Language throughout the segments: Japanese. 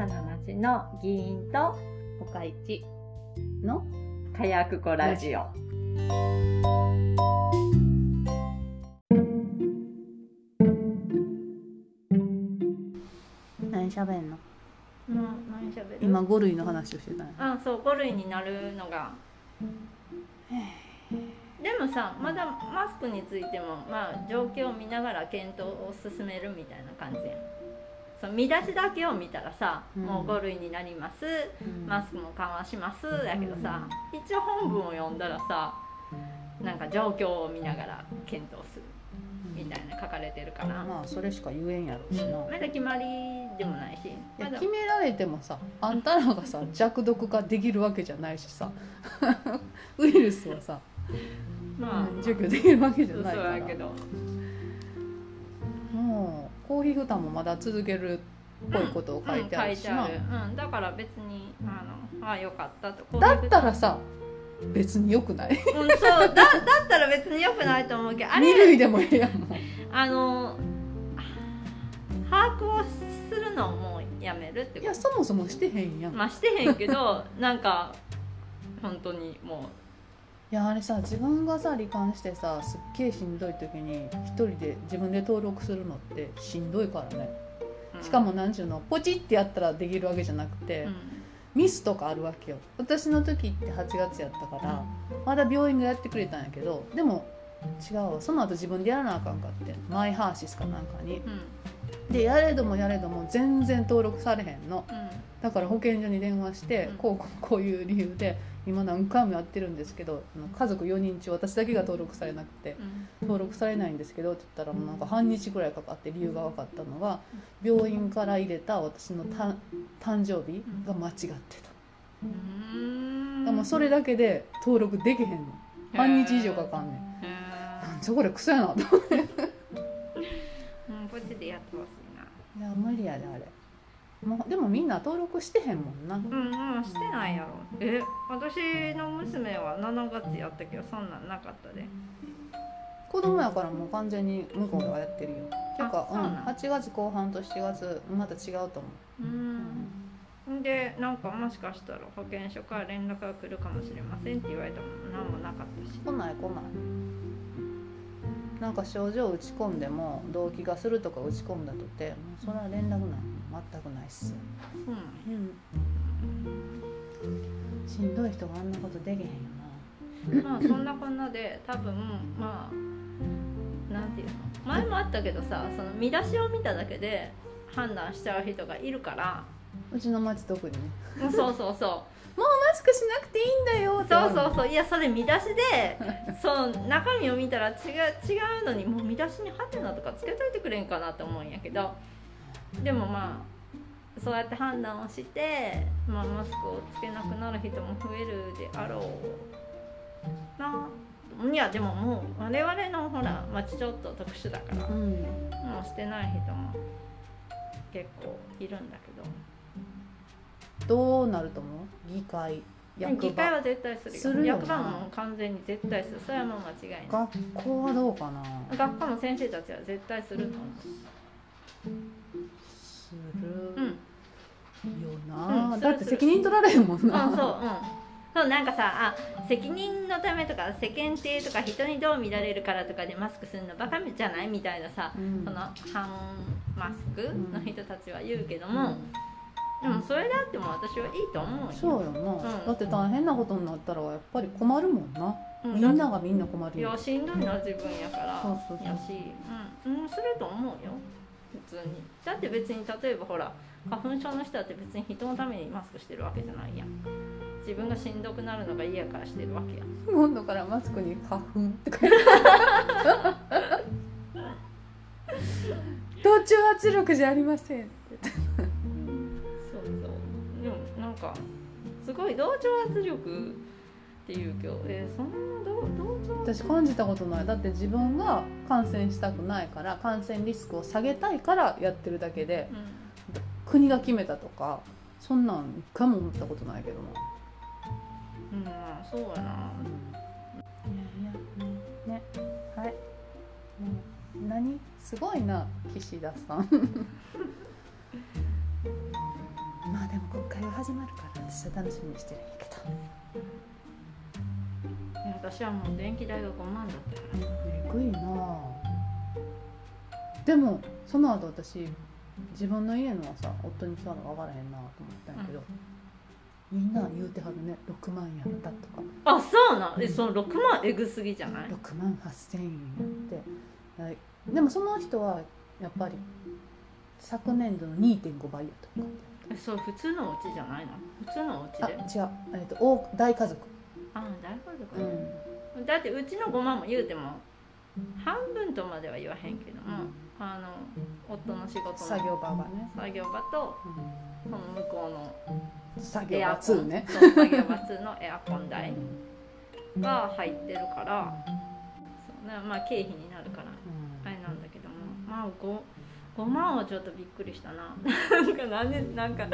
さな町の議員と岡市の火薬庫ラジオ。何喋んの？な何しゃべる？今5類の話をしてたあそう5類になるのが。でもさまだマスクについてもまあ状況を見ながら検討を進めるみたいな感じやんそう見出しだけを見たらさ、うん。もう5類になります。うん。マスクも緩和します。やけどさ一応本文を読んだらさなんか状況を見ながら検討する。みたいな書かれてるから、まあそれしか言えんやろうしな、まだ決まりでもないし。決められてもさあんたらがさ弱毒化できるわけじゃないしさ。ウイルスをさまあ。除去できるわけじゃそうないから。やけど。もう公費負担もまだ続けるっぽいことを書いてあるしな、うん書いてある、うん、だから別にあのあよかったとだったらさ別によくない？うん、そうだだったら別によくないと思うけど あ類でもええやん。あの把握をするのをもうやめるっていやそもそもしてへんやん、いまあしてへんけどなんか本当にもやあれさ自分がさ罹患してさすっげえしんどい時に一人で自分で登録するのってしんどいからね。う、うん。しかも何ちゅうのポチってやったらできるわけじゃなくて、うん。ミスとかあるわけよ。私の時って8月やったからまだ病院がやってくれたんやけどでも違うわ。その後自分でやらなあかんかってマイハーシスかなんかに。うん。でやれどもやれども全然登録されへんの。うん。だから保健所に電話して、うん。こうこうこういう理由で今何回もやってるんですけど家族4人中私だけが登録されなくてうん。登録されないんですけどって言ったらもうなんか半日ぐらいかかって理由が分かったのが病院から入れた私のた誕生日が間違ってた。うん。でもそれだけで登録できへんの。半日以上かかんねん。へなんじゃこれクソやなと思って。うんこっちでやってほしいな。や無理やであれもうでもみんな登録してへんもんな。うんうんしてないやろ。え私の娘は7月やったけどそんなんなかったで。子供やからもう完全に向こうがやってるよ。ていうかうなん。8月後半と7月また違うと思う。うん。でなんかもしかしたら保健所から連絡が来るかもしれませんって言われたもん。何もなかったし。来ない来ない。なんか症状打ち込んでも動悸がするとか打ち込んだとてもうそれは連絡ない全くないっす。うん。うん。しんどい人があんなことできへんよな。まあそんなこんなで多分まあなんていうの。前もあったけどさその見出しを見ただけで判断しちゃう人がいるから。うちの町特にね。うんそうそう。そうマスクしなくていいんだよそうそうそう。いやそれ見出しでそう中身を見たら違う違うのにもう見出しにハテナとかつけといてくれんかなと思うんやけどでもまあそうやって判断をして、まあ、マスクをつけなくなる人も増えるであろうな。いやでももう我々のほら町ちょっと特殊だからうもんうしてない人も結構いるんだけど。どうなると思う？議会役場。議会は絶対するよ。するよな。役場も完全に絶対する。それはもう間違いない。学校はどうかな？学校の先生たちは絶対すると思すう。うん。るよな、うん。だって責任取られるもんな。あ、そう、うん。そうなんかさあ責任のためとか世間体とか人にどう見られるからとかでマスクするのバカじゃないみたいなさ、うん。その反マスクの人たちは言うけども、うん。でもそれであっても私はいいと思うよ。そうよな、ん。だって大変なことになったらやっぱり困るもんな、うん。みんながみんな困るよ。いやしんどいのは自分やから。そうそうそう。やしうん、うん、すると思うよ普通に。だって別に例えばほら花粉症の人だって別に人のためにマスクしてるわけじゃないやん。自分がしんどくなるのが嫌やからしてるわけやん。今度からマスクに花粉って書いて 同調圧力じゃありません。ってそうそう。でもなんかすごい同調圧力っていうけどえーそんな私感じたことない。だって自分が感染したくないから感染リスクを下げたいからやってるだけでう国が決めたとかそんなん一回も思ったことないけどな、ん、うん、まあそうやな。いやいやね。はい。もう何？すごいな岸田さん。国会が始まるから私は楽しみにしてるんやけど私はもう電気代が5万だったからえぐいな。あでもその後私自分の家のはさ夫に聞かな分からへんなと思ったんやけど、みんな言うてはるね6万やったとか。あそうなん。えその6万えぐすぎじゃない？6万8,000円やって。はい。でもその人はやっぱり昨年度の2.5倍やとかえそう普通のお家じゃないの？普通のお家あで違う、えー、と大大家族、あ大家族うね、ん、だってうちの5万も言うても半分とまでは言わへんけども、あの夫の仕事の作業場がね、作業場とその向こうのうん、作業場エアコン2ね作業場2のエアコン代が入ってるからそう、ね、まあ経費になるからあれなんだけどもまあ 5, 5万はちょっとびっくりしたな。なんかなんでなんか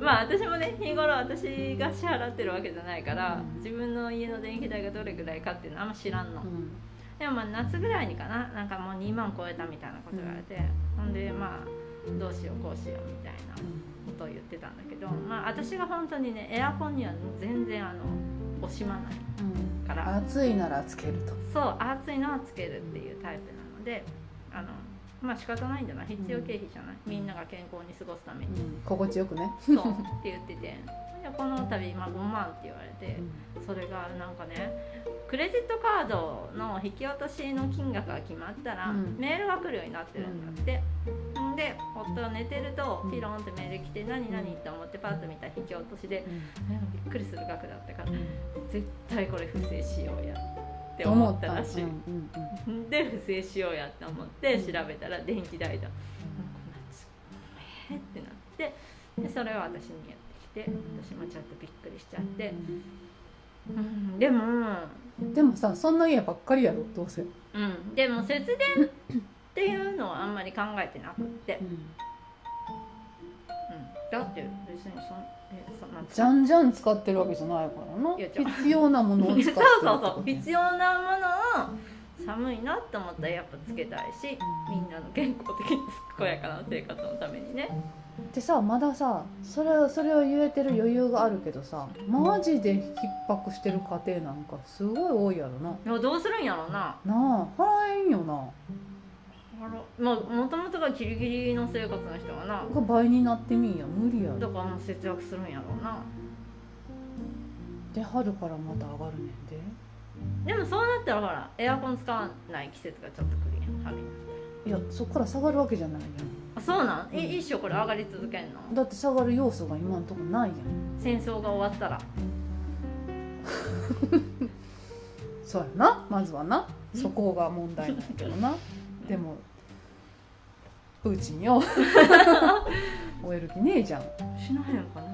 まあ私もね日頃私が支払ってるわけじゃないからうん。自分の家の電気代がどれぐらいかっていうのあんま知らんの。うん。でもまあ夏ぐらいにかな？なんかもう2万超えたみたいなこと言われて、ほんでまあどうしようこうしようみたいなことを言ってたんだけどまあ私が本当にねエアコンには全然あの惜しまないうん。から暑いならつけると。そう暑いのはつけるっていうタイプなのであのまあ仕方ないんじゃない？必要経費じゃない、みんなが健康に過ごすために、うん。心地よくね、そう。って言ってて。いやこの度、まあ、5万って言われてそれがなんかねクレジットカードの引き落としの金額が決まったら、うん。メールが来るようになってるんだって、ん、で夫が寝てるとピロンってメール来て「何何?」って思ってパッと見たら引き落としでうん。えびっくりする額だったから絶対これ不正しようや。ってと思ったらしい、うんうんうんで不正しようやって思って調べたら電気代だ、えーってなってでそれを私にやってきて私もちょっとびっくりしちゃって、うん、でもでもさそんな家ばっかりやろどうせ、うんでも節電っていうのはあんまり考えてなくって、うん、だって別にそんえそんなじゃんじゃん使ってるわけじゃないからな。必要なものを使ってる そうそうそう。必要なものを寒いなって思ったらやっぱつけたいしみんなの健康的に健やかな生活のためにね。でさまださそれそれを言えてる余裕があるけどさマジで逼迫してる家庭なんかすごい多いやろな。いやどうするんやろうな。なあ払えんよなまあもともとがギリギリの生活の人はな。が倍になってみんや。無理やろ。だからもう節約するんやろうな。で春からまた上がるねんで。でもそうなったらほらエアコン使わない季節がちょっと来るやん春にいやそっから下がるわけじゃないやあそうなん？え一生これ上がり続けんの？んだって下がる要素が今んとこないやん。戦争が終わったら。そうやなまずはな。そこが問題なんやけどな。でもプーチンよ。終える気ねえじゃん。いしなへんかな。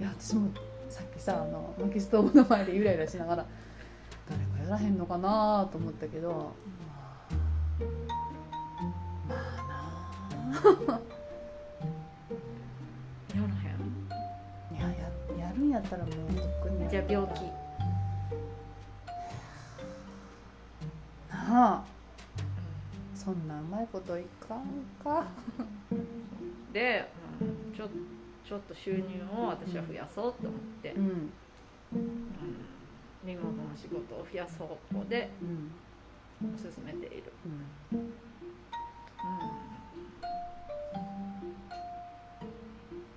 や私もさっきさあの薪ストーブの前でゆらゆらしながら誰かやらへんのかなと思ったけどまあまあな。あやらへん。いやややるんやったらもうとっくにやじゃあ病気。なあそんなうまいこといかんか。で、うん、ちょちょっと収入を私は増やそうと思って、うん。うん。リモートの仕事を増やす方向でうん。進めている、うん。うん。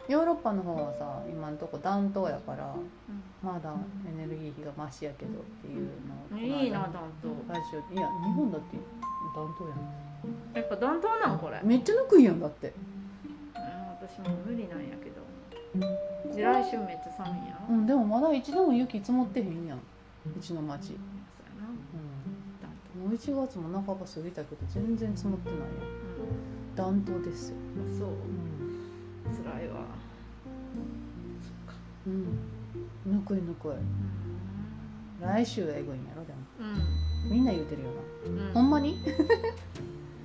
ヨーロッパの方はさ今のとこ暖冬やからまだエネルギー費がマシやけどっていうのをいいな暖冬。来週いや日本だって暖冬ややっぱ暖冬なんこれ、んめっちゃぬくいやんだって。うん、私も無理なんやけど。で来週めっちゃ寒いんやろ、うんでもまだ一度も雪積もってへんやん。うちの町、そうやな。うん、もう1月も半ば過ぎたけど全然積もってないやん。暖暖冬ですよ、そう。うん。辛いわ。うん、ぬくいぬくい。来週えぐいんやろでも。うみんな言うてるよな、ん、うん。ほんまに？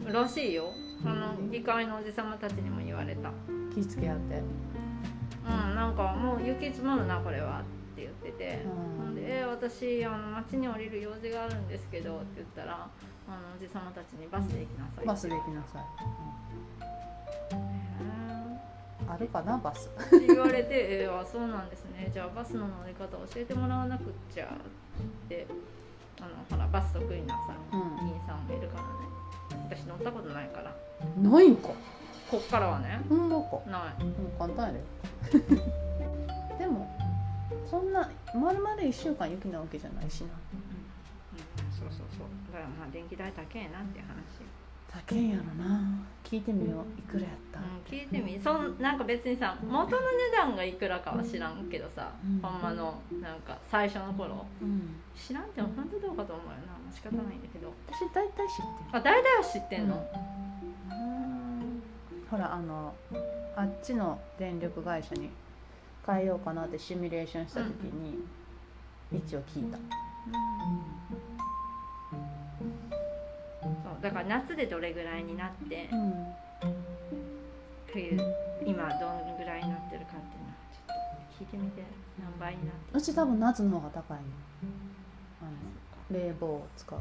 うん、らしいよ。あの議会のおじさまたちにも言われた。気ぃつけやって。うんなんかもう雪積もるなこれはって言ってて、うん。で「え私あの町に降りる用事があるんですけど」って言ったらあのおじさまたちにバスで行きなさいバスで行きなさい。へあるかなバス？言われて「えー、あそうなんですね。じゃあバスの乗り方教えてもらわなくっちゃ」ってあのほらバス得意なさうん議員さんもいるからね。私乗ったことないから。ないんか。こっからはね。ほんまか。ない。もう簡単やで。でもそんなまるまる1週間雪なわけじゃないしな。うん、そうそうそう。だからまあ電気代高えなっていう話高いんやろな。聞いてみよう。いくらやった、うん、聞いてみ。そんなんか別にさ元の値段がいくらかは知らんけどさ、うん。ほんまのなんか最初の頃。うん、知らんっても本当どうかと思うよな。仕方ないんだけど。私大体知ってる。あ大体は知ってんの？うん。ほらあのあっちの電力会社に変えようかなってシミュレーションした時に、一応聞いた、そうだから夏でどれぐらいになってうん、冬今どんぐらいになってるかっていうのはちょっと聞いてみて。何倍になってるうち多分夏の方が高いの。あの冷房を使う。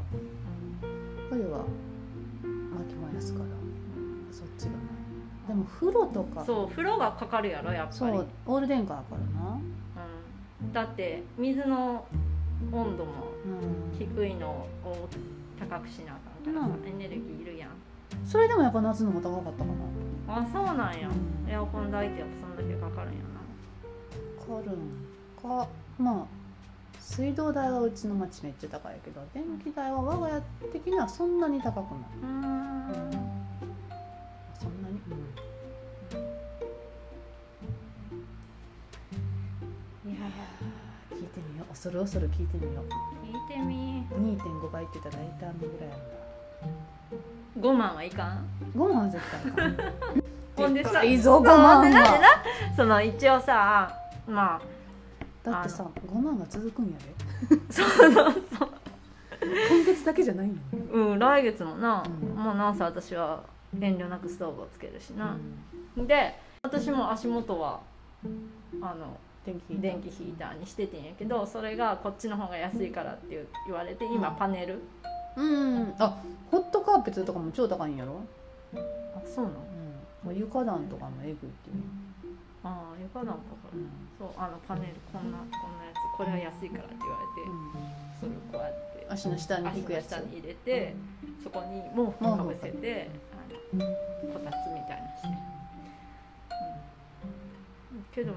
冬は薪燃やすから。そっちがない。でも風呂とか。そう風呂がかかるやろやっぱり。そうオール電化だからな。うん、だって水の温度もうん。低いのを高くしなあかんからさ、うん。エネルギーいるやん。それでもやっぱ夏の方が高かったかな。あそうなんや。エアコン代ってやっぱそんだけかかるんやかるんか。まあ水道代はうちの町めっちゃ高いけど電気代は我が家的にはそんなに高くない。なうん。そんなに、いや聞いてみよう。恐る恐る聞いてみよう聞いてみ。2.5倍って言ったら大体ぐらいや5万はいかん？んだ5万は絶対かん。ほんでさ。いいぞ5そう万でなん？なその一応さまあだってさ5万が続くんやで。そうそうそう。今月だけじゃないの？うん来月もな、うん。もうなんせ私は遠慮なくストーブをつけるしな、うん。で私も足元はあの電気電気ヒーターにしててんやけどそれがこっちの方が安いからって言われて今パネル。うんあホットカーペットとかも超高いんやろ、あそうなの？うん、床暖とかもえぐいっていう、ああ床なんか。かうん。そうあのパネルこんなこんなやつ。これは安いからって言われてそれをこうやって。足の下に足の引くやつ。下に入れてそこに毛布かぶせてあのこたつみたいなして、うん、けどうん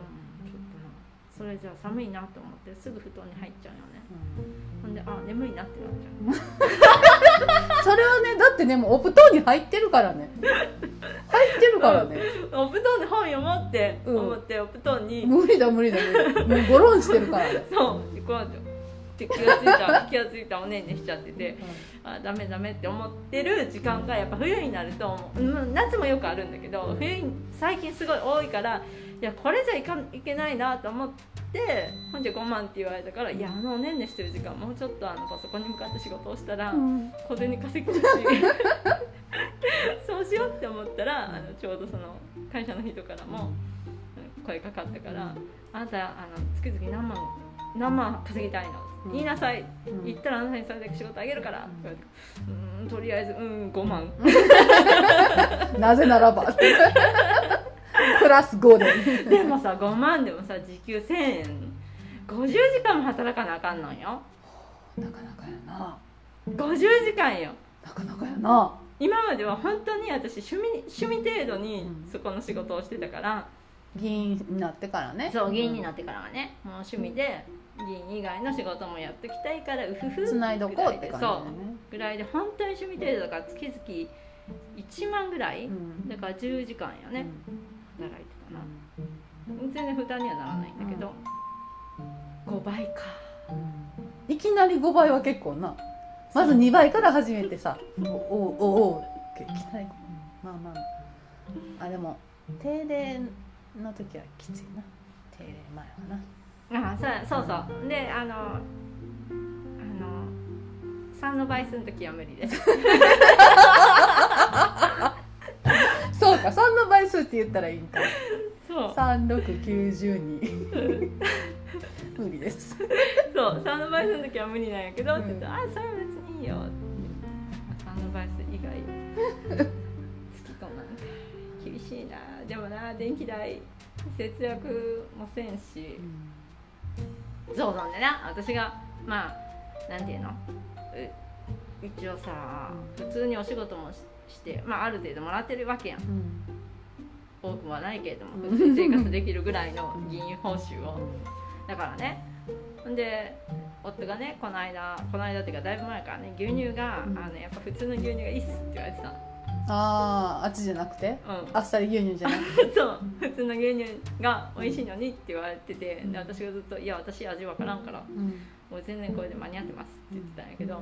それじゃあ寒いなと思ってすぐ布団に入っちゃうよね。ほんであ眠いなってなっちゃう。それはねだってねもうお布団に入ってるからね。入ってるからね、お布団で本読もうってうん。思って、お布団に。無理だ無理だ無理もうゴロンしてるからね、そうでこうやってで気がついた 気がついたおねんねしちゃっててあダメダメって思ってる時間がやっぱ冬になると夏もよくあるんだけど冬に最近すごい多いからいやこれじゃいかんいけないなと思ってほんじゃ5万って言われたからいやあのおねんねしてる時間もうちょっとあのパソコンに向かって仕事をしたらうん。小銭稼ぐし そうしようって思ったらあのちょうどその会社の人からもうん声かかったから「あなたあの月々何万何万稼ぎたいの?」言いなさい。うん。言ったらあなたにそれだけ仕事あげるから」うーんとりあえずうん5万 なぜならばプラス5で でもさ5万でもさ時給1000円。50時間も働かなあかんのよ。なかなかやな。50時間よ。なかなかやな。今までは本当に私趣味趣味程度にうん。そこの仕事をしてたから、議員になってからね。そう議員になってからはね。もう趣味で議員以外の仕事もやってきたいからうふふつないどこうって感じだそう。ぐらいで本当に趣味程度だから月々1万ぐらい、うん。だから10時間よね、働いてたな。全然負担にはならないんだけど、5倍か。いきなり5倍は結構な。まず2倍から始めてさ。おおおおいきなりまあまああでも定例の時はきついな定例前はなあそうそうそうであのあの3の倍数の時は無理です言ったらいいんか。そう。3692無理です。そう。3の倍数の時は無理なんやけど、って言ってうんあそれは別にいいよ。って3の倍数以外。月子なんか厳しいな。でもな電気代節約もせんし。そうなんでな。私がまあなんていうの？う一応さ普通にお仕事もしして、まあ、ある程度もらってるわけやん。うん多くはないけれどもうん普通に生活できるぐらいの議員報酬を。だからねほんで夫がねこの間この間っていうかだいぶ前からね牛乳が、うん。あのやっぱ普通の牛乳がいいっすって言われてた。のあああっちじゃなくて？うん。あっさり牛乳じゃなくて？そう。普通の牛乳が美味しいのにって言われててで私がずっと「いや私味わからんからうん。もう全然これで間に合ってます」って言ってたんやけど。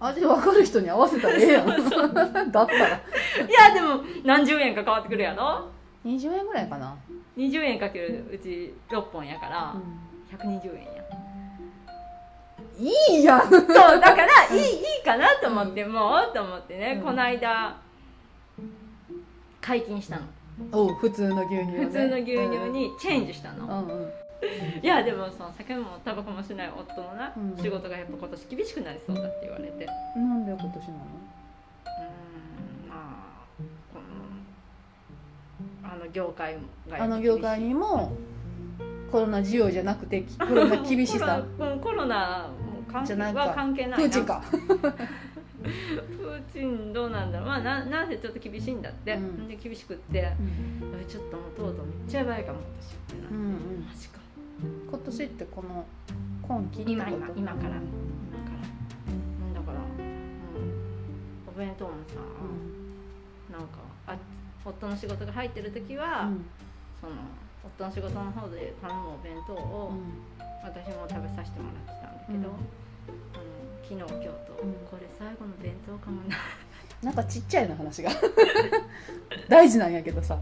味分かる人に合わせたらええやん。だったら。いやでも何十円か変わってくるやろ？20円ぐらいかな、20円かけるうち6本やから120円や。いいやん。そうだからいいいいかなと思ってもうと思ってね、うん。この間解禁したの。おう普通の牛乳をね。普通の牛乳にチェンジしたの、うんうん。いやでもその酒もタバコもしない夫のな、うん仕事がやっぱ今年厳しくなりそうだって言われて。うなんで今年なの？あの業界があの業界にもコロナ需要じゃなくてコロナ厳しさ。コロナうんコロナも関係は関係ないな。プーチンか。プーチンどうなんだろう。まあななんせちょっと厳しいんだって、うん。で厳しくってえちょっともうとうとうめっちゃやばいかも私ってなって、うんうん。マジか。今年ってこの今期今今今から。今から。うん。だから、うん、お弁当もさ、うん。なんかあ夫の仕事が入ってる時は、うん。その夫の仕事の方で頼むお弁当を、私も食べさせてもらってたんだけど、うん。あの昨日今日と、うん。これ最後の弁当かもな。なんかちっちゃいの話が。大事なんやけどさ。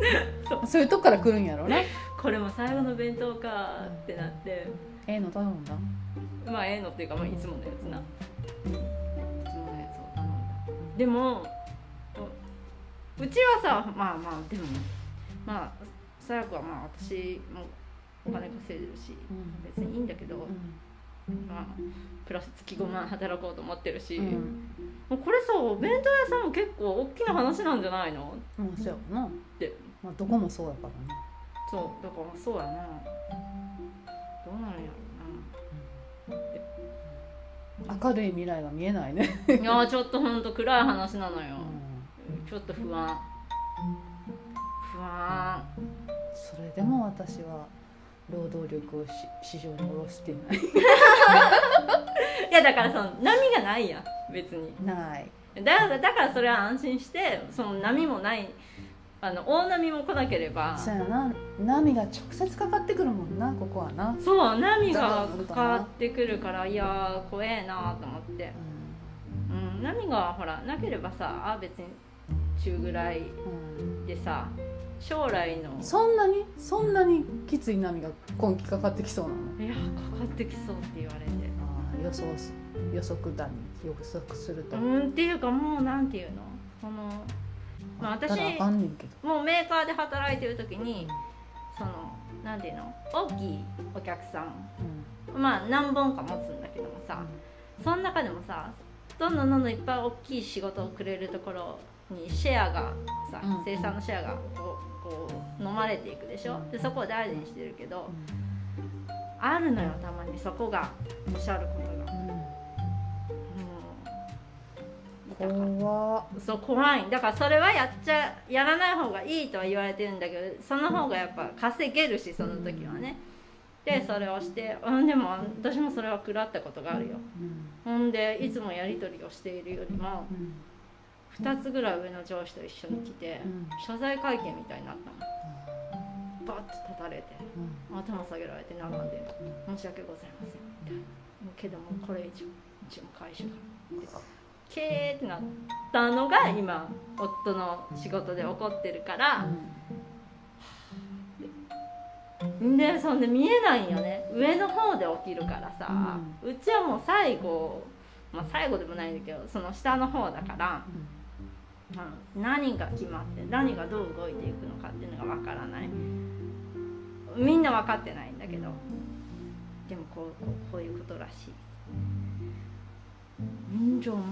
そう。そういうとこから来るんやろねこれも最後の弁当かってなって。ええの頼んだ？まあええのっていうか、まあ、いつものやつな。いつものやつを頼んだ。でもううちはさまあまあでもまあさや子はまあ私もお金稼いでるしうん。別にいいんだけど、まあ、プラス月5万働こうと思ってるし、うん。もうこれさお弁当屋さんも結構大きな話なんじゃないの？うんそうやな。て。まあどこもそうやからねそうだからそうやな。どうなんや明るい未来が見えないね、ろないやちょっとほんと暗い話なのよ。う、んちょっと不安。不安。それでも私は労働力をし市場に下ろしていない。いやだからその波がないやん別に。ない。だだからそれは安心してその波もない。あの大波も来なければ。そうやな。波が直接かかってくるもんなここはな、そう波がかなかってくるからいやー怖えなと思って、うん、波がほらなければさあ別に中ぐらいうんでさ将来の。そんなに？そんなにきつい波が今季かかってきそうなの？いやかかってきそうって言われて。あー予想す予測だに予測すると、うんっていうかもうなんていうの？そのまあ私もうメーカーで働いてる時にそのなんていうの？大きいお客さん。うん。まあ何本か持つんだけどもさその中でもさどんどんどんどんいっぱい大きい仕事をくれるところにシェアがさ、うん生産のシェアがこうこう飲まれていくでしょ？でそこを大事にしてるけどあるのよたまにそこがおっしゃることが。怖っ。そう怖い。だからそれはやっちゃやらない方がいいとは言われてるんだけどその方がやっぱ稼げるしその時はね。でそれをしてうんでも私もそれは食らったことがあるよ。うん。ほんでいつもやり取りをしているよりもうん2つぐらい上の上司と一緒に来てうん。謝罪会見みたいになったの。バッて立たれてうん。頭下げられて並んで申し訳ございませんみたいなけどもこれ以上うちも会社が。けーってなったのが今夫の仕事で起こってるからでそんで見えないんよね。上の方で起きるからさ、うちはもう最後まあ最後でもないんだけどその下の方だから、うん、何が決まって何がどう動いていくのかっていうのがわからない。みんな分かってないんだけどでもこうこうこういうことらしい。じゃあも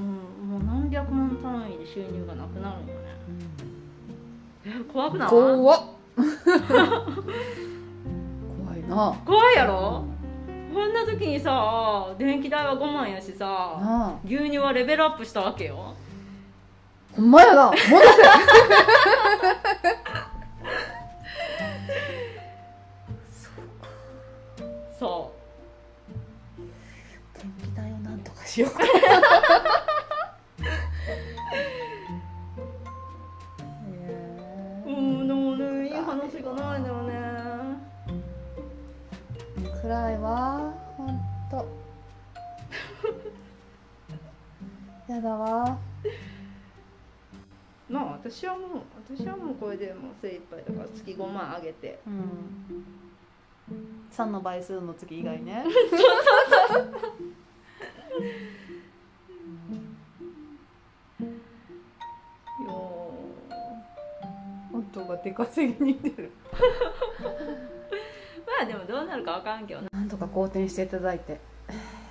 うもう何百万単位で収入がなくなるんよね。え怖くない？怖っ。怖いな。怖いやろ？こんな時にさ電気代は5万やしさ牛乳はレベルアップしたわけよほんまやな戻せ。そ電気代をなんとかしようかう。うんでもねいい話がないんだよね。暗いわほんと。やだわまあ私はもう私はもうこれでもう精一杯だから月5万あげて。うん。3の倍数の次以外ね。よ夫が出稼ぎに出る。まあでもどうなるかわからんけどななんとか好転していただいて。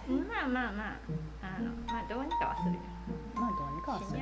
まあまあまあ。あのまあどうにかはするよ。まあどうにかはする。死